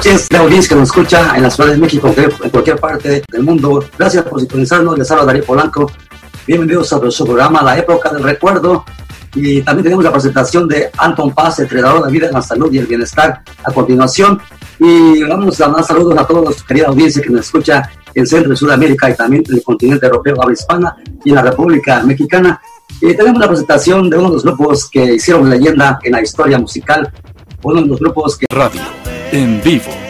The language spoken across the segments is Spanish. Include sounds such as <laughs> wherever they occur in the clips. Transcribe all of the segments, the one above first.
noches, la audiencia que nos escucha en la Ciudad de México, en cualquier parte del mundo. Gracias por sintonizarnos. Les habla Darío Polanco. Bienvenidos a su programa La Época del Recuerdo. Y también tenemos la presentación de Anton Paz, entrenador de vida en la salud y el bienestar. A continuación, y vamos a mandar saludos a toda nuestra querida audiencia que nos escucha en Centro y Sudamérica y también en el continente europeo, habla hispana y en la República Mexicana. Y tenemos la presentación de uno de los grupos que hicieron leyenda en la historia musical uno de los grupos que... Radio, en vivo.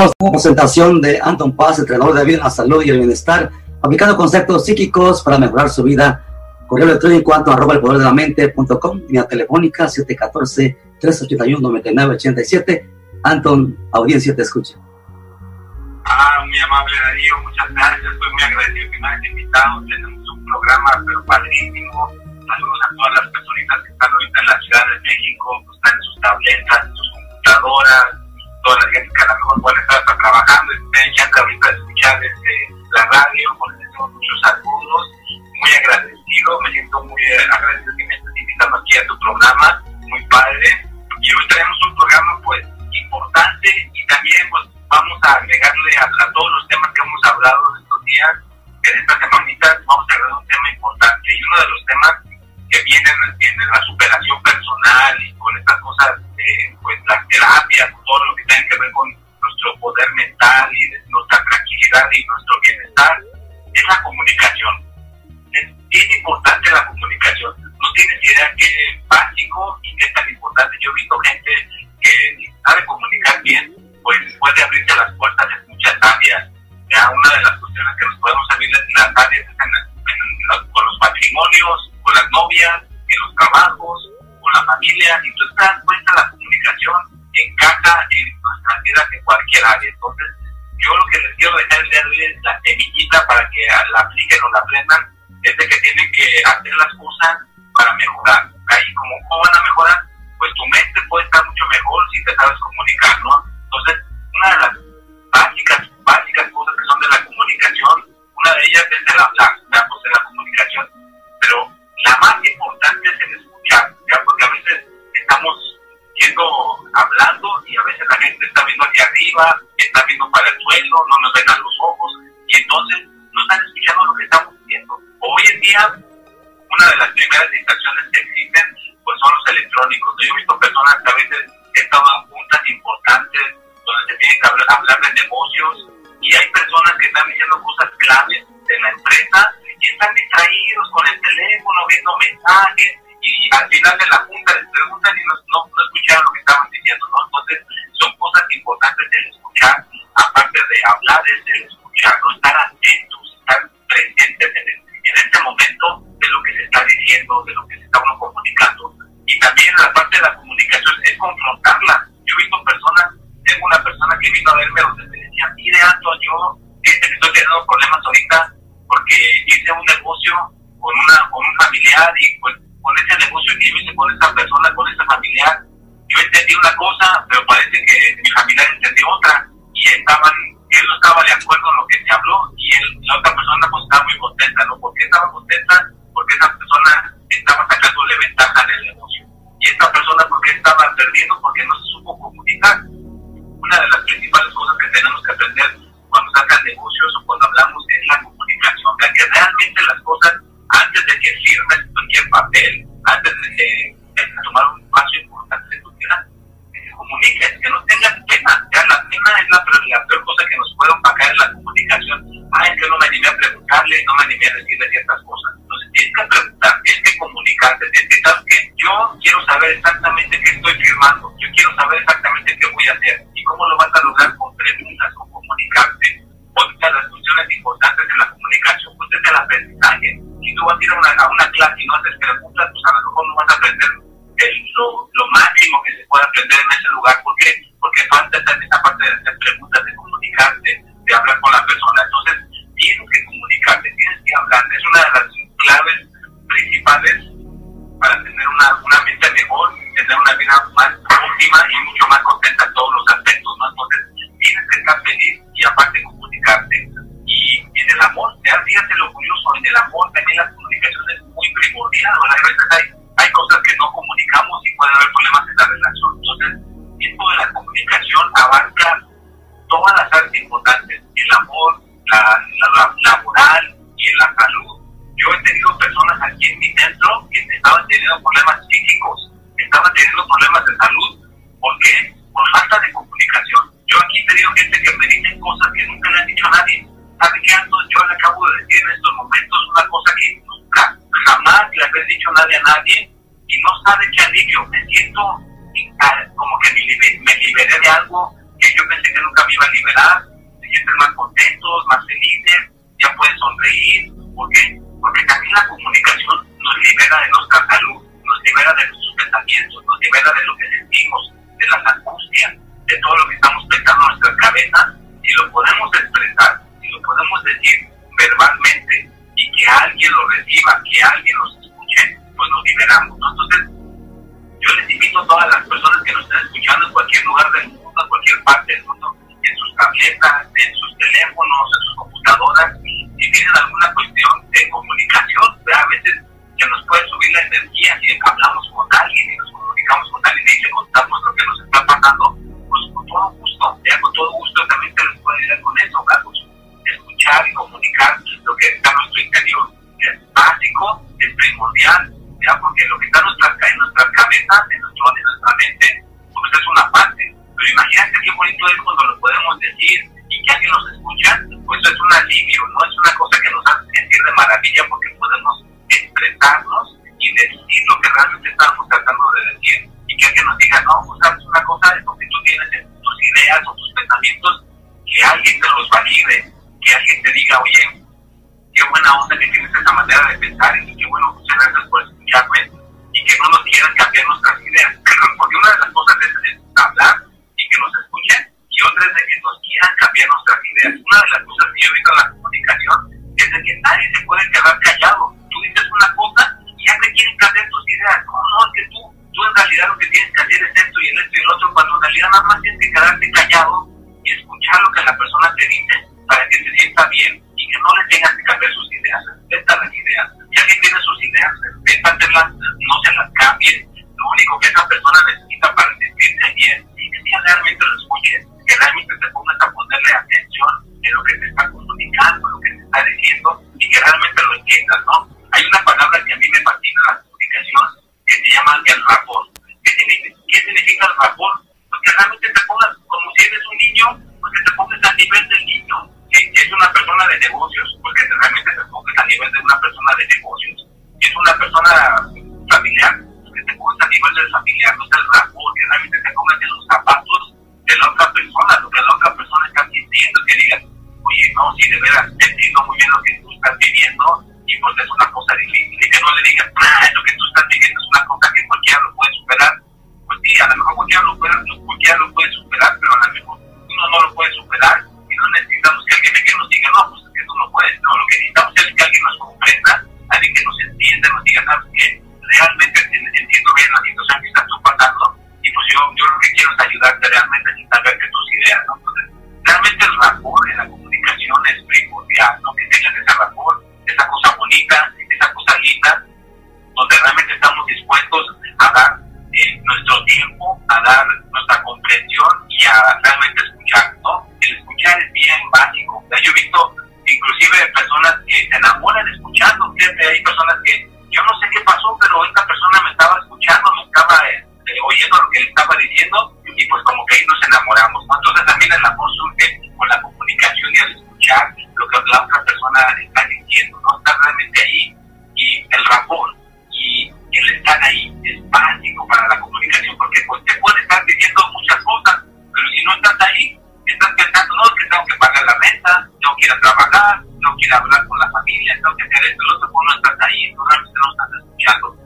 Una presentación de Anton Paz, entrenador de vida en la salud y el bienestar, aplicando conceptos psíquicos para mejorar su vida. Correo electrónico anton arroba el poder de la mente.com, línea telefónica 714-381-9987. Anton, audiencia te escucha. Ah, muy amable Darío, muchas gracias. Estoy muy agradecido que me hayas invitado. Tenemos un programa, pero padrísimo. Saludos a todas las personitas que están ahorita en la Ciudad de México, que están en sus tabletas, en sus computadoras toda la gente que a lo mejor puede estar trabajando, estén echando ahorita de escuchar este, la radio, porque tenemos muchos alumnos, muy agradecido, me siento y aparte comunicarse. Y en el amor, ya fíjate lo curioso, en el amor también la comunicación es muy primordial. A veces hay, hay cosas que no comunicamos y puede haber problemas en la relación. Entonces, esto de la comunicación abarca todas las áreas importantes, el amor, la, la, la moral, principio tabletas, en sus teléfonos, en sus computadoras, si tienen alguna cuestión de comunicación, pues, a veces se nos puede subir la energía si hablamos más fácil que quedarte callado y escuchar lo que la persona te dice.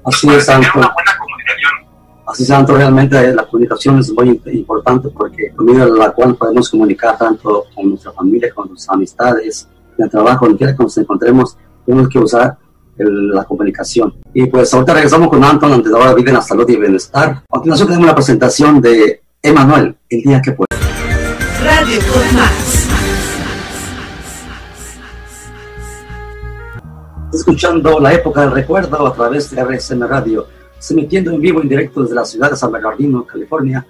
Así es, pues, Santo. Una buena comunicación. Así, Santo, realmente la comunicación es muy importante porque por medio de la cual podemos comunicar tanto con nuestra familia, con nuestras amistades, en el trabajo, donde quiera que nos encontremos, tenemos que usar el, la comunicación. Y pues ahorita regresamos con Anton, Antidadora Vida en la Salud y el Bienestar. A continuación tenemos la presentación de Emanuel, el día que puede. Radio con. escuchando la época del recuerdo a través de RSM Radio, emitiendo en vivo en directo desde la ciudad de San Bernardino, California,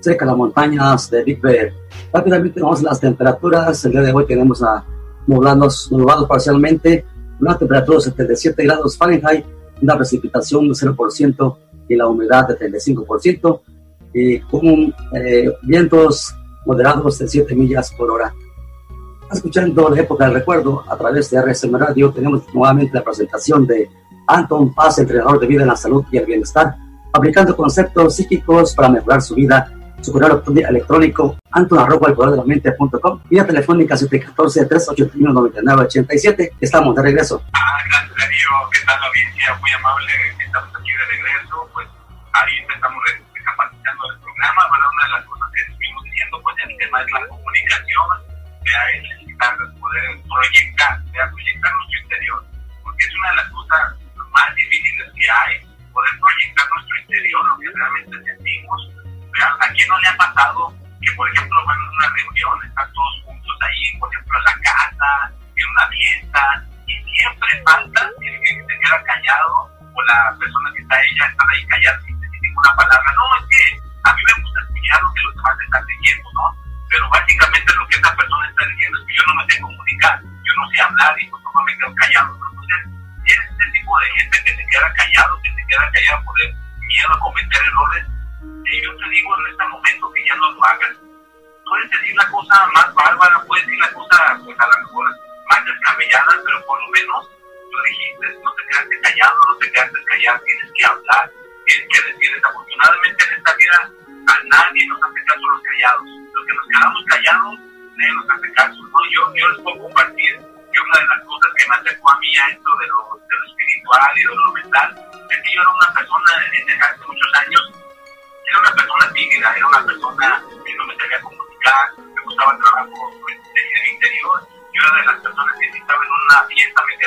cerca de las montañas de Big Bear. Rápidamente vamos a las temperaturas. El día de hoy tenemos a nublados, nublados parcialmente, una temperatura de 77 grados Fahrenheit, una precipitación del 0% y la humedad del 35%, y con eh, vientos moderados de 7 millas por hora escuchando la época del recuerdo a través de RSM Radio. Tenemos nuevamente la presentación de Anton Paz, entrenador de vida en la salud y el bienestar, aplicando conceptos psíquicos para mejorar su vida. Su correo electrónico, anton arroba, el poder de la mente .com, vía telefónica 714-381-9987. Estamos de regreso. Ah, gracias, Darío. ¿Qué tal, audiencia? Muy amable. Estamos aquí de regreso. Pues ahí estamos recapacitando el programa. ¿verdad? Una de las cosas que estuvimos diciendo, pues el tema es la comunicación vea, es necesitar poder proyectar, vea, proyectar nuestro interior.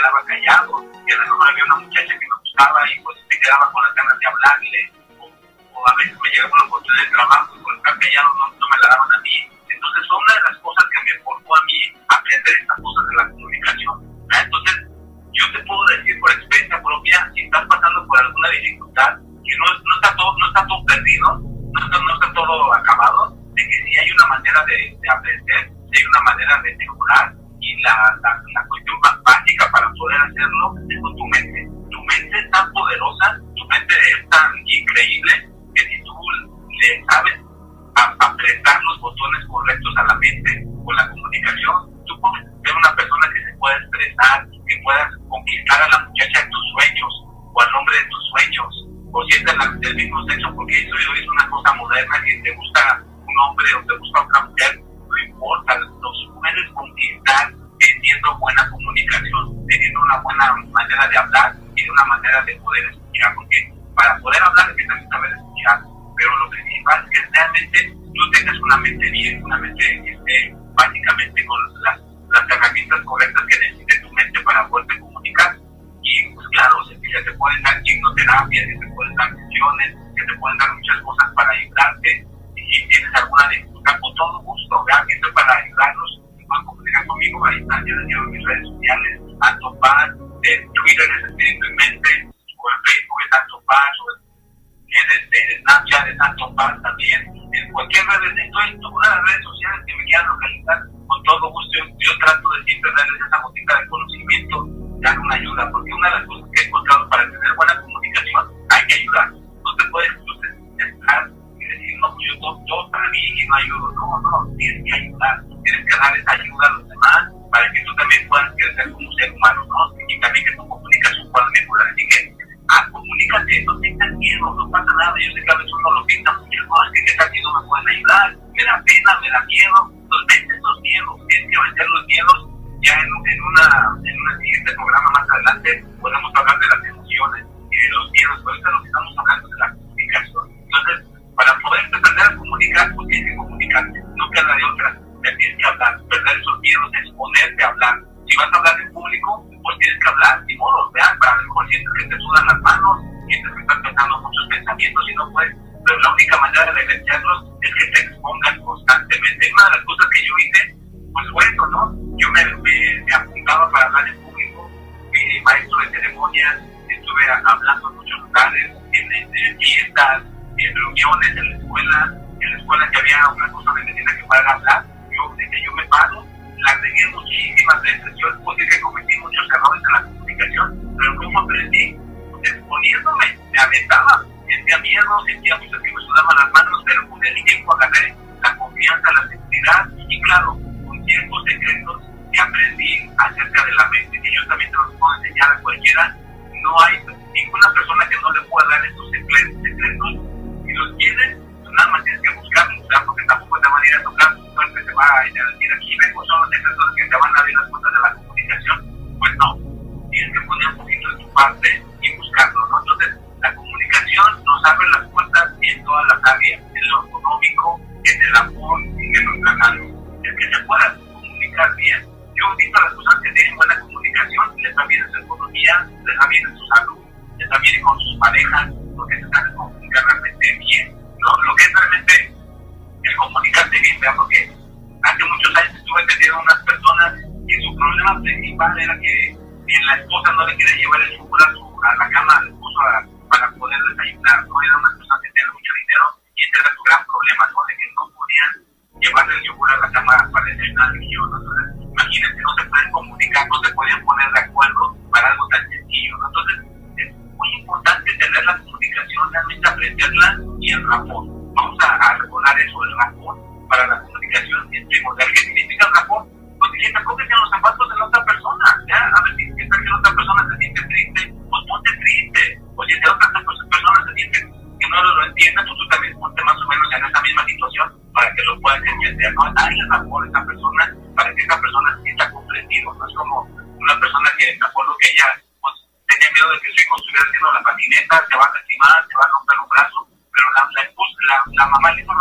quedaba callado. Y recuerdo que había una muchacha que me gustaba y terapias, ese tipo de transiciones, todas las manos, mientras estás pensando muchos pensamientos y no puedes. Pero la única manera de vencerlos es que te expongas constantemente más en el amor y en nuestra salud, el que se pueda comunicar bien. Yo invito a las personas que tienen buena comunicación, les va bien en su economía, les va bien en su salud, les va bien con sus parejas, porque se saben comunicar realmente bien. ¿no? Lo que es realmente el comunicarte bien, ¿verdad? porque hace muchos años estuve atendiendo a unas personas y su problema principal era que la esposa no le quería llevar el chocolate a la cama al esposo para poder desayunar, no era una para, para entrenar el Entonces, imagínense, no se pueden comunicar, no se pueden poner de acuerdo para algo tan sencillo. ¿no? Entonces, es muy importante tener la comunicación, realmente aprenderla y el rapport. Vamos a, a eso, el rapport va a romper un brazo, pero la, la, la, la mamá le hizo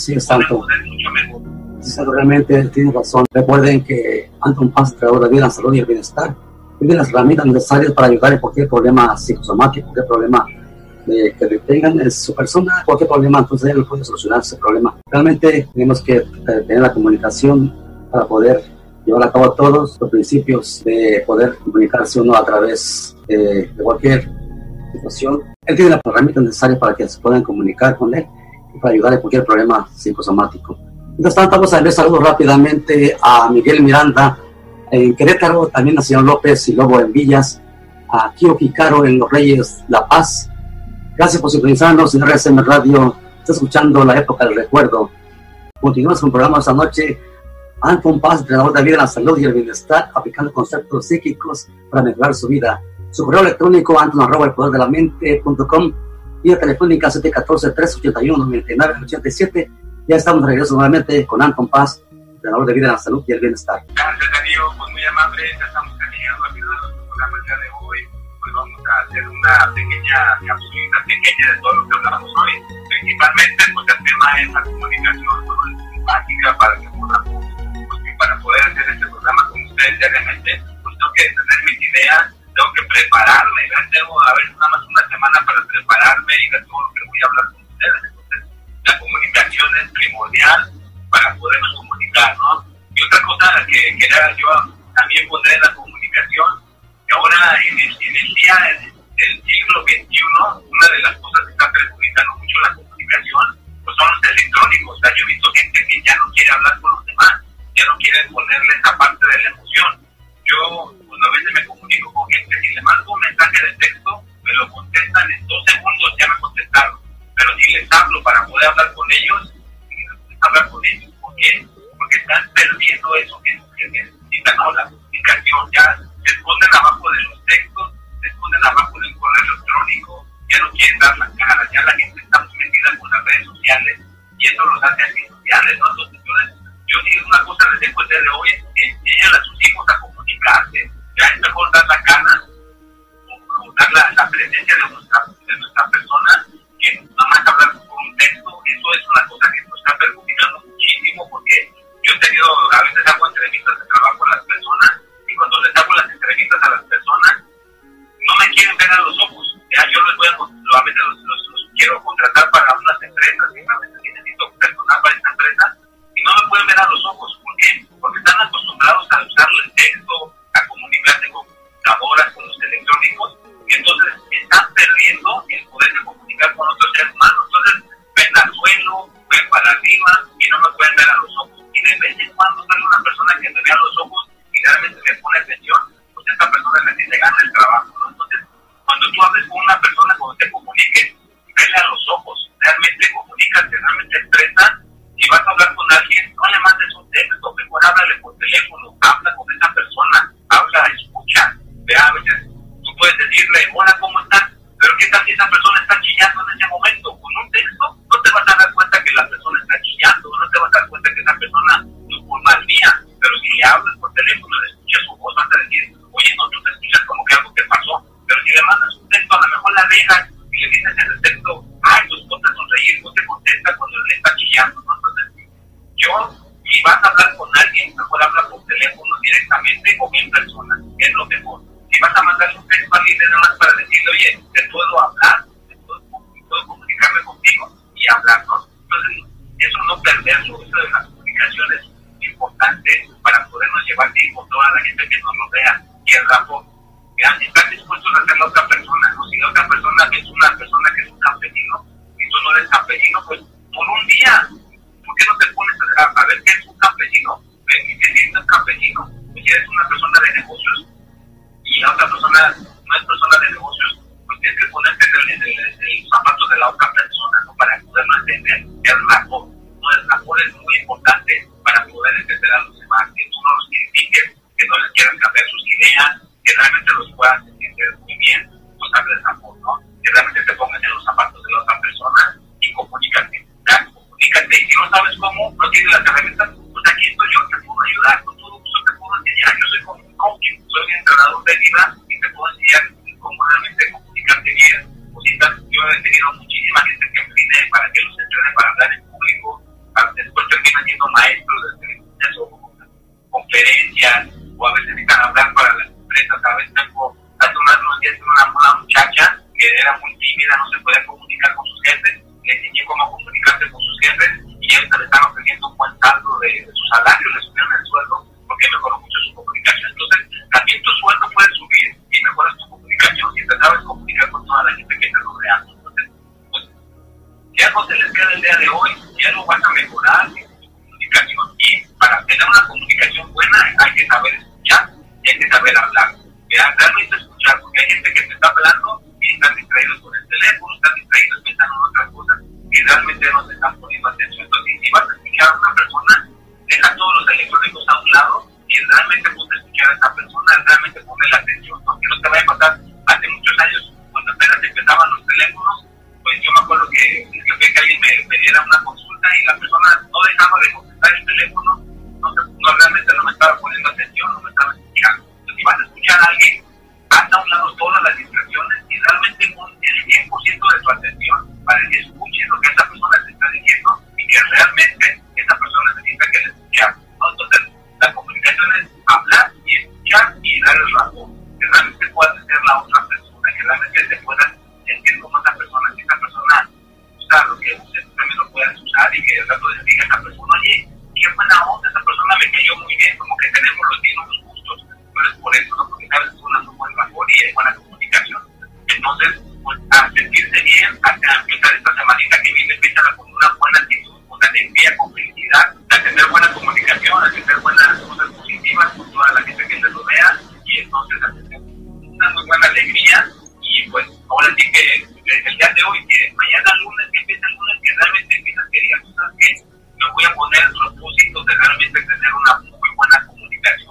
Así es, mejor. Sí, realmente tiene razón. Recuerden que Anton Paz, creador de la salud y el bienestar, tiene las herramientas necesarias para ayudar en cualquier problema psicosomático, cualquier problema de, que tengan en su persona, cualquier problema, entonces él puede solucionar ese problema. Realmente tenemos que eh, tener la comunicación para poder llevar a cabo todos los principios de poder comunicarse uno a través de cualquier situación. Él tiene las herramientas necesarias para que se puedan comunicar con él para ayudar en cualquier problema psicosomático. Mientras tanto, vamos a enviar saludos rápidamente a Miguel Miranda en Querétaro, también a señor López y Lobo en Villas, a Kio Caro en Los Reyes La Paz. Gracias por sintonizarnos en RSM Radio. Está escuchando la época del recuerdo. Continuamos con el programa esta noche. Anton Paz, entrenador de vida, la salud y el bienestar, aplicando conceptos psíquicos para mejorar su vida. Su correo electrónico, anton de la vía telefónica 714-381-9987 ya estamos de regreso nuevamente con Anton Paz, ganador de vida la salud y el bienestar. Gracias, Darío. Pues muy amable. Ya estamos terminando al final de nuestro programa el día de hoy. Pues vamos a hacer una pequeña capsulita pequeña de todo lo que hablamos hoy. Principalmente, pues el tema es la comunicación básica para que podamos, pues, para poder hacer este programa con ustedes diariamente, pues tengo que tener mis ideas, prepararme. Ya tengo a ver nada más una semana para prepararme y ver todo lo que voy a hablar con ustedes la comunicación es primordial para podernos comunicar, ¿no? Y otra cosa que quería yo también poner en la comunicación, que ahora en el, en el día del siglo XXI, una de las cosas que está perjudicando mucho la comunicación, pues son los electrónicos. O sea, yo he visto gente que ya no quiere hablar con los demás, ya no quiere ponerle esa parte de la emoción. Yo, cuando a veces me comunico con gente, y le mando un mensaje de texto, me lo contestan en dos segundos, ya me contestaron pero si les hablo para poder hablar con ellos, hablar con ellos. ¿Por qué? Porque están perdiendo eso que, necesitan, ¿no? La comunicación. Ya se esconden abajo de los textos, se esconden abajo del correo electrónico, ya no quieren dar la cara, ya la gente está muy metida con las redes sociales y eso los hace antisociales, ¿no? Entonces, yo, yo digo una cosa les dejo el día de hoy, enseñan a sus hijos a comunicarse. Ya es mejor dar la cara o, dar la, la presencia de nuestra, de nuestra persona que más hablar con un texto, eso es una cosa que nos está perjudicando muchísimo porque yo he tenido, a veces hago entrevistas de trabajo a las personas y cuando les hago las entrevistas a las personas, yo, si vas a hablar con alguien, mejor habla por teléfono directamente o en persona, que es lo mejor si vas a mandar un texto a alguien nada más para decirle, oye, ¿te puedo hablar? para que los entrenen para hablar en público, para, después terminan siendo maestros de ceremonias o conferencias, o a veces necesitan hablar para las empresas, a veces tengo, hace unos días una, una muchacha que era muy tímida, no se podía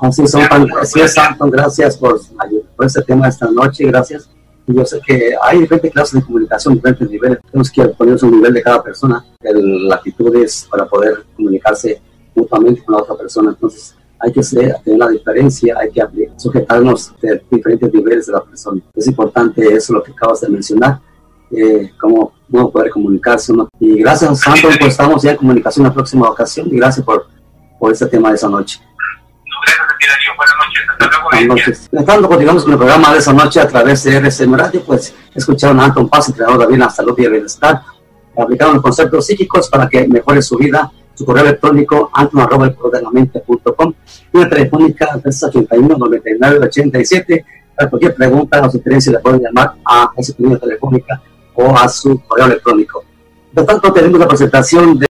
Así es, así es, gracias por, por este tema esta noche, gracias. Y yo sé que hay diferentes clases de comunicación, diferentes niveles. Tenemos que poner un nivel de cada persona, el, actitudes para poder comunicarse mutuamente con la otra persona. Entonces, hay que ser, tener la diferencia, hay que sujetarnos de diferentes niveles de la persona. Es importante eso, lo que acabas de mencionar, eh, cómo uno poder comunicarse. Uno. Y gracias, Santo, pues estamos ya en comunicación en la próxima ocasión y gracias por, por este tema de esa noche. Buenas noches, hasta luego. Buenas noches. Continuamos con el programa de esa noche a través de RSM Radio, pues escucharon a Anton Paz, entrenador de la salud y el bienestar, aplicaron los conceptos psíquicos para que mejore su vida. Su correo electrónico anton.com y la telefónica 381 99 87 para cualquier pregunta o sugerencia le pueden llamar a esa línea telefónica o a su correo electrónico. Por tanto, tenemos la presentación de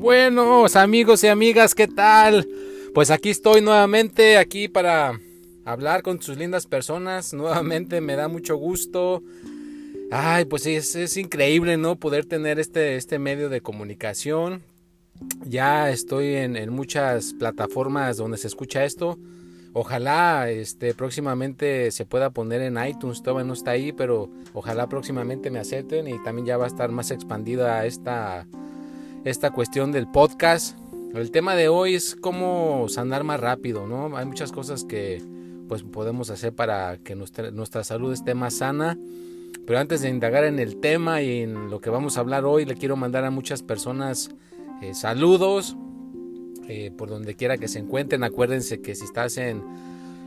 Buenos amigos y amigas, ¿qué tal? Pues aquí estoy nuevamente, aquí para hablar con sus lindas personas. Nuevamente me da mucho gusto. Ay, pues es, es increíble, ¿no? Poder tener este, este medio de comunicación. Ya estoy en, en, muchas plataformas donde se escucha esto. Ojalá este, próximamente se pueda poner en iTunes, todavía no está ahí, pero ojalá próximamente me acepten y también ya va a estar más expandida esta, esta cuestión del podcast. El tema de hoy es cómo sanar más rápido, ¿no? Hay muchas cosas que pues podemos hacer para que nuestra, nuestra salud esté más sana. Pero antes de indagar en el tema y en lo que vamos a hablar hoy, le quiero mandar a muchas personas eh, saludos eh, por donde quiera que se encuentren. Acuérdense que si estás en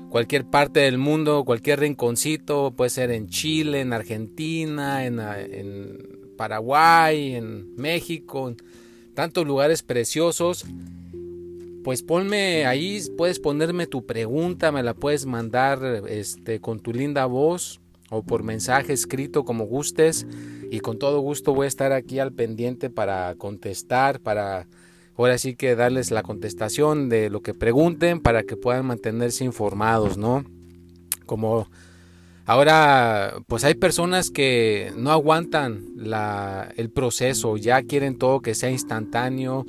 cualquier parte del mundo, cualquier rinconcito, puede ser en Chile, en Argentina, en, Paraguay, en México, tantos lugares preciosos. Pues ponme ahí, puedes ponerme tu pregunta, me la puedes mandar este, con tu linda voz o por mensaje escrito como gustes y con todo gusto voy a estar aquí al pendiente para contestar, para ahora sí que darles la contestación de lo que pregunten para que puedan mantenerse informados, ¿no? Como ahora pues hay personas que no aguantan el proceso, ya quieren todo que sea instantáneo,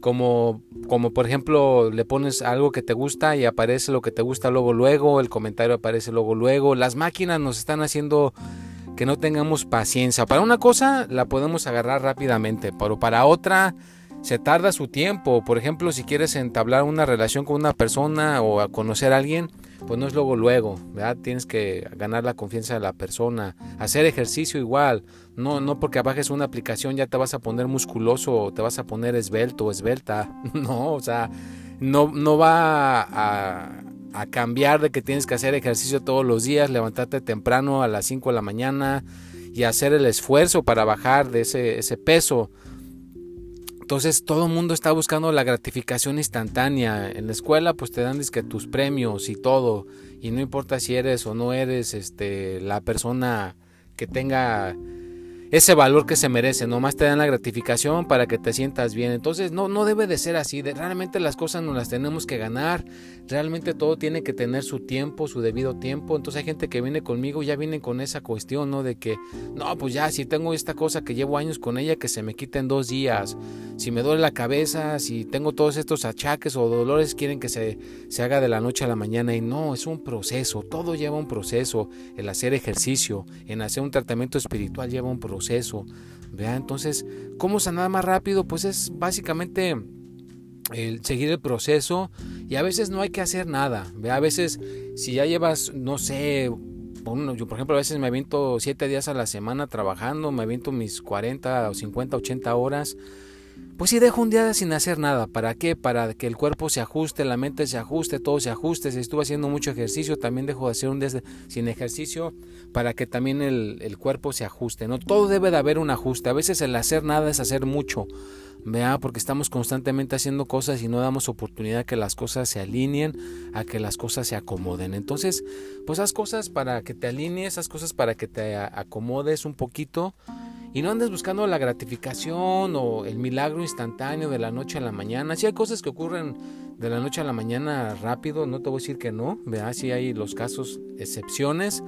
como, como por ejemplo le pones algo que te gusta y aparece lo que te gusta luego luego, el comentario aparece luego luego, las máquinas nos están haciendo que no tengamos paciencia. Para una cosa la podemos agarrar rápidamente, pero para otra se tarda su tiempo. Por ejemplo, si quieres entablar una relación con una persona o conocer a alguien, pues no es luego luego, ¿verdad? Tienes que ganar la confianza de la persona, hacer ejercicio igual, no, no porque bajes una aplicación ya te vas a poner musculoso te vas a poner esbelto o esbelta, <laughs> no, o sea, no, no va a, a, cambiar de que tienes que hacer ejercicio todos los días, levantarte temprano a las 5 de la mañana y hacer el esfuerzo para bajar de ese, ese peso. Entonces todo el mundo está buscando la gratificación instantánea. En la escuela pues te dan tus premios y todo. Y no importa si eres o no eres este, la persona que tenga ese valor que se merece, nomás te dan la gratificación para que te sientas bien. Entonces no, no debe de ser así, realmente las cosas nos las tenemos que ganar, realmente todo tiene que tener su tiempo, su debido tiempo. Entonces hay gente que viene conmigo, ya viene con esa cuestión, ¿no? De que, no, pues ya, si tengo esta cosa que llevo años con ella, que se me quita en dos días, si me duele la cabeza, si tengo todos estos achaques o dolores, quieren que se, se haga de la noche a la mañana. Y no, es un proceso, todo lleva un proceso, el hacer ejercicio, en hacer un tratamiento espiritual lleva un proceso proceso. ¿vea? Entonces, ¿cómo sanar más rápido? Pues es básicamente el seguir el proceso y a veces no hay que hacer nada. ¿vea? A veces, si ya llevas, no sé, yo por ejemplo a veces me aviento 7 días a la semana trabajando, me aviento mis 40 o 50, 80 horas pues si dejo un día sin hacer nada, ¿para qué? Para que el cuerpo se ajuste, la mente se ajuste, todo se ajuste. Si estuve haciendo mucho ejercicio, también dejo de hacer un día sin ejercicio para que también el, cuerpo se ajuste. No todo debe de haber un ajuste. A veces el hacer nada es hacer mucho. Vea, porque estamos constantemente haciendo cosas y no damos oportunidad a que las cosas se alineen, a que las cosas se acomoden. Entonces, pues haz cosas para que te alinees, haz cosas para que te acomodes un poquito y no andes buscando la gratificación o el milagro instantáneo de la noche a la mañana. Si hay cosas que ocurren de la noche a la mañana rápido, no te voy a decir que no, vea, si hay los casos, excepciones,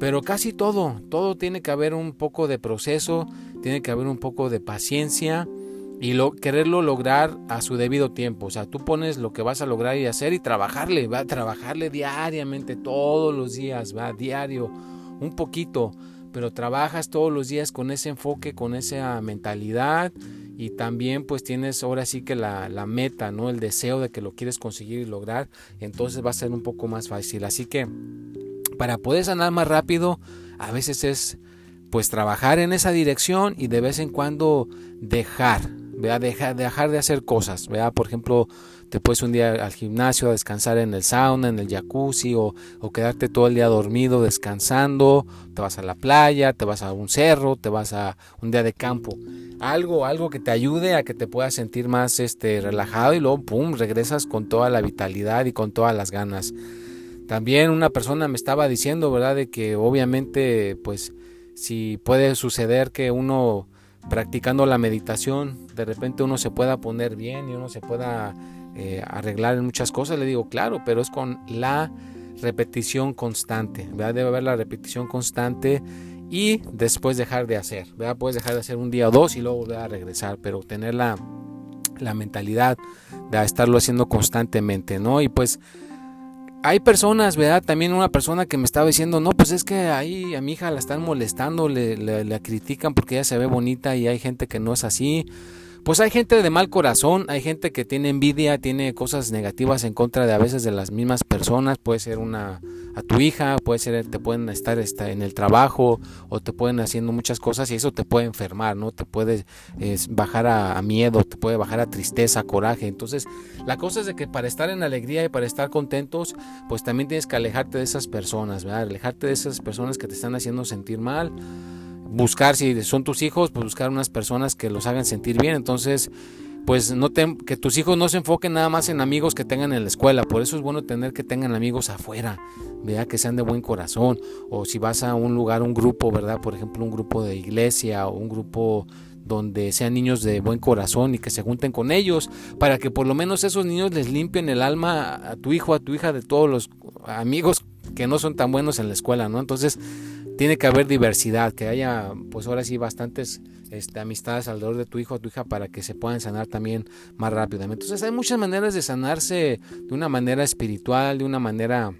pero casi todo, todo tiene que haber un poco de proceso, tiene que haber un poco de paciencia y lo, quererlo lograr a su debido tiempo. O sea, tú pones lo que vas a lograr y hacer y trabajarle, va a trabajarle diariamente, todos los días, va diario, un poquito pero trabajas todos los días con ese enfoque, con esa mentalidad y también pues tienes ahora sí que la, la, meta, ¿no? El deseo de que lo quieres conseguir y lograr, entonces va a ser un poco más fácil. Así que para poder sanar más rápido, a veces es pues trabajar en esa dirección y de vez en cuando dejar, vea, dejar, dejar de hacer cosas, vea, por ejemplo, te puedes un día al gimnasio a descansar en el sauna, en el jacuzzi o, quedarte todo el día dormido descansando, te vas a la playa, te vas a un cerro, te vas a un día de campo. Algo, algo que te ayude a que te puedas sentir más este, relajado y luego, pum, regresas con toda la vitalidad y con todas las ganas. También una persona me estaba diciendo, ¿verdad? De que obviamente, pues, si puede suceder que uno practicando la meditación, de repente uno se pueda poner bien y uno se pueda eh, arreglar en muchas cosas, le digo, claro, pero es con la repetición constante. Debe haber la repetición constante y después dejar de hacer. Puedes dejar de hacer un día o dos y luego a regresar, pero tener la, la mentalidad de estarlo haciendo constantemente, ¿no? Y pues hay personas, ¿verdad? También una persona que me estaba diciendo, no, pues es que ahí a mi hija la están molestando, le, le critican porque ella se ve bonita y hay gente que no es así pues hay gente de mal corazón, hay gente que tiene envidia, tiene cosas negativas en contra de a veces de las mismas personas, puede ser una a tu hija, puede ser te pueden estar, en el trabajo o te pueden haciendo muchas cosas y eso te puede enfermar, ¿no? Te puede bajar a, miedo, te puede bajar a tristeza, coraje. Entonces, la cosa es de que para estar en alegría y para estar contentos, pues también tienes que alejarte de esas personas, ¿verdad? Alejarte de esas personas que te están haciendo sentir mal buscar, si son tus hijos, pues buscar unas personas que los hagan sentir bien. Entonces, pues no te, que tus hijos no se enfoquen nada más en amigos que tengan en la escuela. Por eso es bueno tener que tengan amigos afuera, vea que sean de buen corazón. O si vas a un lugar, un grupo, ¿verdad? Por ejemplo, un grupo de iglesia o un grupo donde sean niños de buen corazón y que se junten con ellos para que por lo menos esos niños les limpien el alma a tu hijo, a tu hija de todos los amigos que no son tan buenos en la escuela, ¿no? Entonces, tiene que haber diversidad, que haya pues ahora sí bastantes este, amistades alrededor de tu hijo o tu hija para que se puedan sanar también más rápidamente. Entonces hay muchas maneras de sanarse de una manera espiritual, de una manera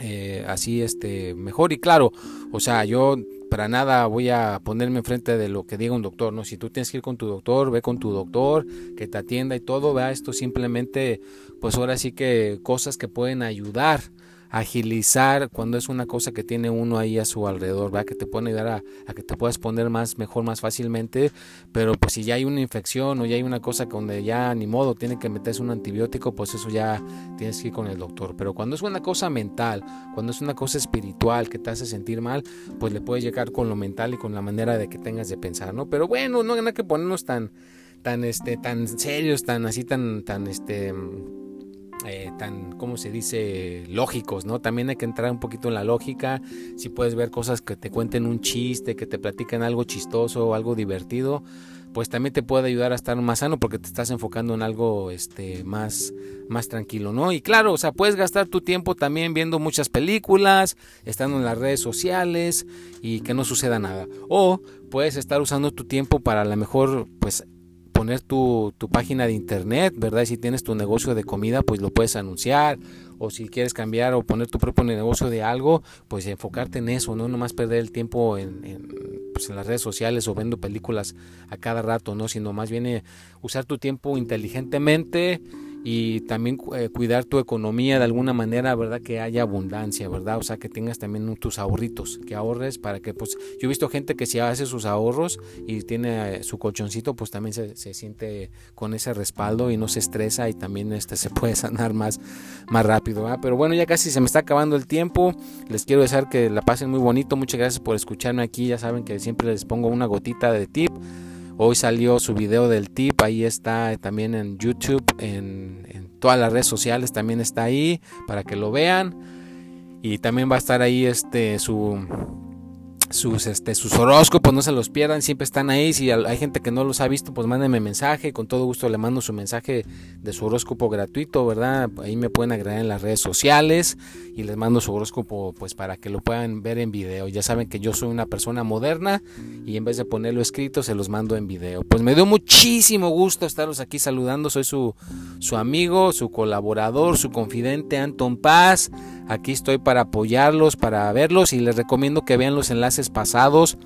eh, así este mejor y claro, o sea, yo para nada voy a ponerme enfrente de lo que diga un doctor, ¿no? Si tú tienes que ir con tu doctor, ve con tu doctor, que te atienda y todo, vea esto simplemente, pues ahora sí que cosas que pueden ayudar agilizar cuando es una cosa que tiene uno ahí a su alrededor, ¿va? que te puede ayudar a, que te puedas poner más mejor, más fácilmente, pero pues si ya hay una infección o ya hay una cosa donde ya ni modo tiene que meterse un antibiótico, pues eso ya tienes que ir con el doctor. Pero cuando es una cosa mental, cuando es una cosa espiritual que te hace sentir mal, pues le puedes llegar con lo mental y con la manera de que tengas de pensar, ¿no? Pero bueno, no hay que ponernos tan tan este tan serios, tan así tan tan este eh, tan, ¿cómo se dice? Lógicos, ¿no? También hay que entrar un poquito en la lógica. Si puedes ver cosas que te cuenten un chiste, que te platican algo chistoso algo divertido, pues también te puede ayudar a estar más sano porque te estás enfocando en algo este, más, más tranquilo, ¿no? Y claro, o sea, puedes gastar tu tiempo también viendo muchas películas, estando en las redes sociales y que no suceda nada. O puedes estar usando tu tiempo para a lo mejor, pues, poner tu, tu, página de internet, ¿verdad? si tienes tu negocio de comida, pues lo puedes anunciar. O si quieres cambiar o poner tu propio negocio de algo, pues enfocarte en eso, no nomás perder el tiempo en, en, pues en las redes sociales o viendo películas a cada rato, ¿no? Sino más bien eh, usar tu tiempo inteligentemente y también eh, cuidar tu economía de alguna manera, ¿verdad? Que haya abundancia, ¿verdad? O sea, que tengas también tus ahorritos, que ahorres para que, pues, yo he visto gente que si hace sus ahorros y tiene eh, su colchoncito, pues también se, se, siente con ese respaldo y no se estresa y también este se puede sanar más, más rápido, ¿verdad? Pero bueno, ya casi se me está acabando el tiempo. Les quiero desear que la pasen muy bonito. Muchas gracias por escucharme aquí. Ya saben que siempre les pongo una gotita de tip. Hoy salió su video del tip, ahí está también en YouTube, en, todas las redes sociales también está ahí para que lo vean. Y también va a estar ahí este su sus, este, sus horóscopos, no se los pierdan, siempre están ahí. Si hay gente que no los ha visto, pues mándenme mensaje. Con todo gusto le mando su mensaje de su horóscopo gratuito, ¿verdad? Ahí me pueden agregar en las redes sociales y les mando su horóscopo, pues para que lo puedan ver en video. Ya saben que yo soy una persona moderna y en vez de ponerlo escrito, se los mando en video. Pues me dio muchísimo gusto estaros aquí saludando. Soy su, su amigo, su colaborador, su confidente Anton Paz. Aquí estoy para apoyarlos, para verlos y les recomiendo que vean los enlaces pasados.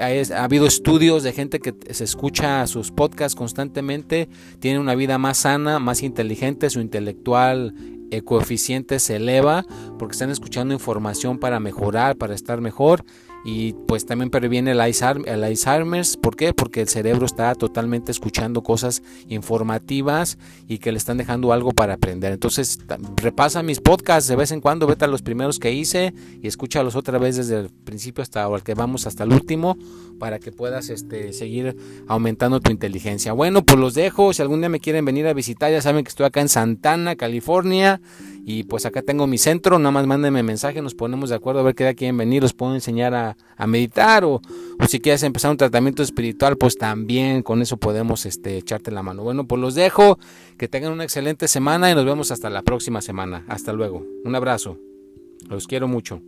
Ha, habido estudios de gente que se escucha sus podcasts constantemente, tiene una vida más sana, más inteligente, su intelectual el coeficiente se eleva porque están escuchando información para mejorar, para estar mejor y pues también previene el Alzheimer's. ¿Por qué? Porque el cerebro está totalmente escuchando cosas informativas y que le están dejando algo para aprender. Entonces repasa mis podcasts de vez en cuando, vete a los primeros que hice y escúchalos otra vez desde el principio hasta el que vamos hasta el último para que puedas este, seguir aumentando tu inteligencia. Bueno, pues los dejo. Si algún día me quieren venir a visitar, ya saben que estoy acá en Santana, California. Y pues acá tengo mi centro, nada más mándenme mensaje, nos ponemos de acuerdo a ver qué día quieren venir, los puedo enseñar a, a meditar o, o, si quieres empezar un tratamiento espiritual, pues también con eso podemos este, echarte la mano. Bueno, pues los dejo, que tengan una excelente semana y nos vemos hasta la próxima semana. Hasta luego, un abrazo, los quiero mucho.